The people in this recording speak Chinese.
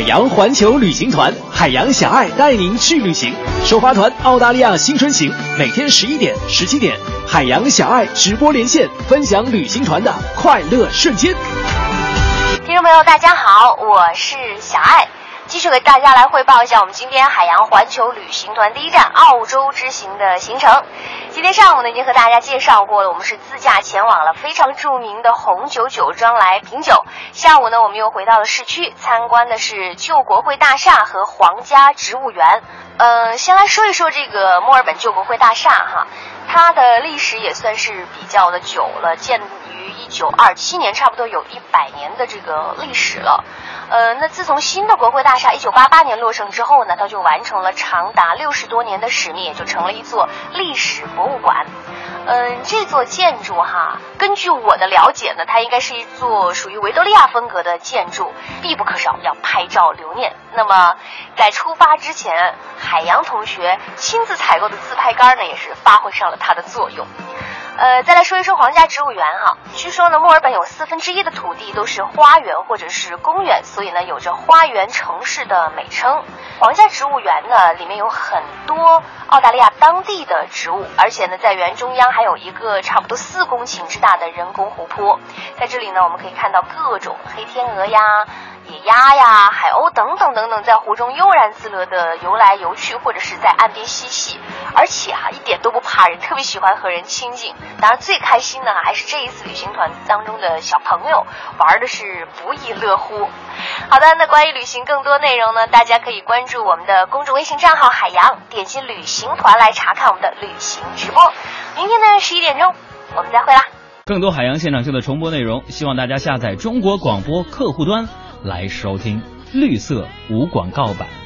海洋环球旅行团，海洋小爱带您去旅行。首发团澳大利亚新春行，每天十一点、十七点，海洋小爱直播连线，分享旅行团的快乐瞬间。听众朋友，大家好，我是小爱。继续给大家来汇报一下我们今天海洋环球旅行团第一站澳洲之行的行程。今天上午呢，已经和大家介绍过了，我们是自驾前往了非常著名的红酒酒庄来品酒。下午呢，我们又回到了市区，参观的是旧国会大厦和皇家植物园。呃，先来说一说这个墨尔本旧国会大厦哈，它的历史也算是比较的久了，建于一九二七年，差不多有一百年的这个历史了。呃，那自从新的国会大厦一九八八年落成之后呢，它就完成了长达六十多年的使命，也就成了一座历史博物馆。嗯，这座建筑哈，根据我的了解呢，它应该是一座属于维多利亚风格的建筑，必不可少要拍照留念。那么，在出发之前，海洋同学亲自采购的自拍杆呢，也是发挥上了它的作用。呃，再来说一说皇家植物园哈。据说呢，墨尔本有四分之一的土地都是花园或者是公园，所以呢，有着花园城市的美称。皇家植物园呢，里面有很多澳大利亚当地的植物，而且呢，在园中央还有一个差不多四公顷之大的人工湖泊。在这里呢，我们可以看到各种黑天鹅呀。野鸭呀、海鸥等等等等，在湖中悠然自乐的游来游去，或者是在岸边嬉戏，而且啊一点都不怕人，特别喜欢和人亲近。当然，最开心的还是这一次旅行团当中的小朋友，玩的是不亦乐乎。好的，那关于旅行更多内容呢，大家可以关注我们的公众微信账号“海洋”，点击旅行团来查看我们的旅行直播。明天呢十一点钟，我们再会啦。更多海洋现场秀的重播内容，希望大家下载中国广播客户端。来收听绿色无广告版。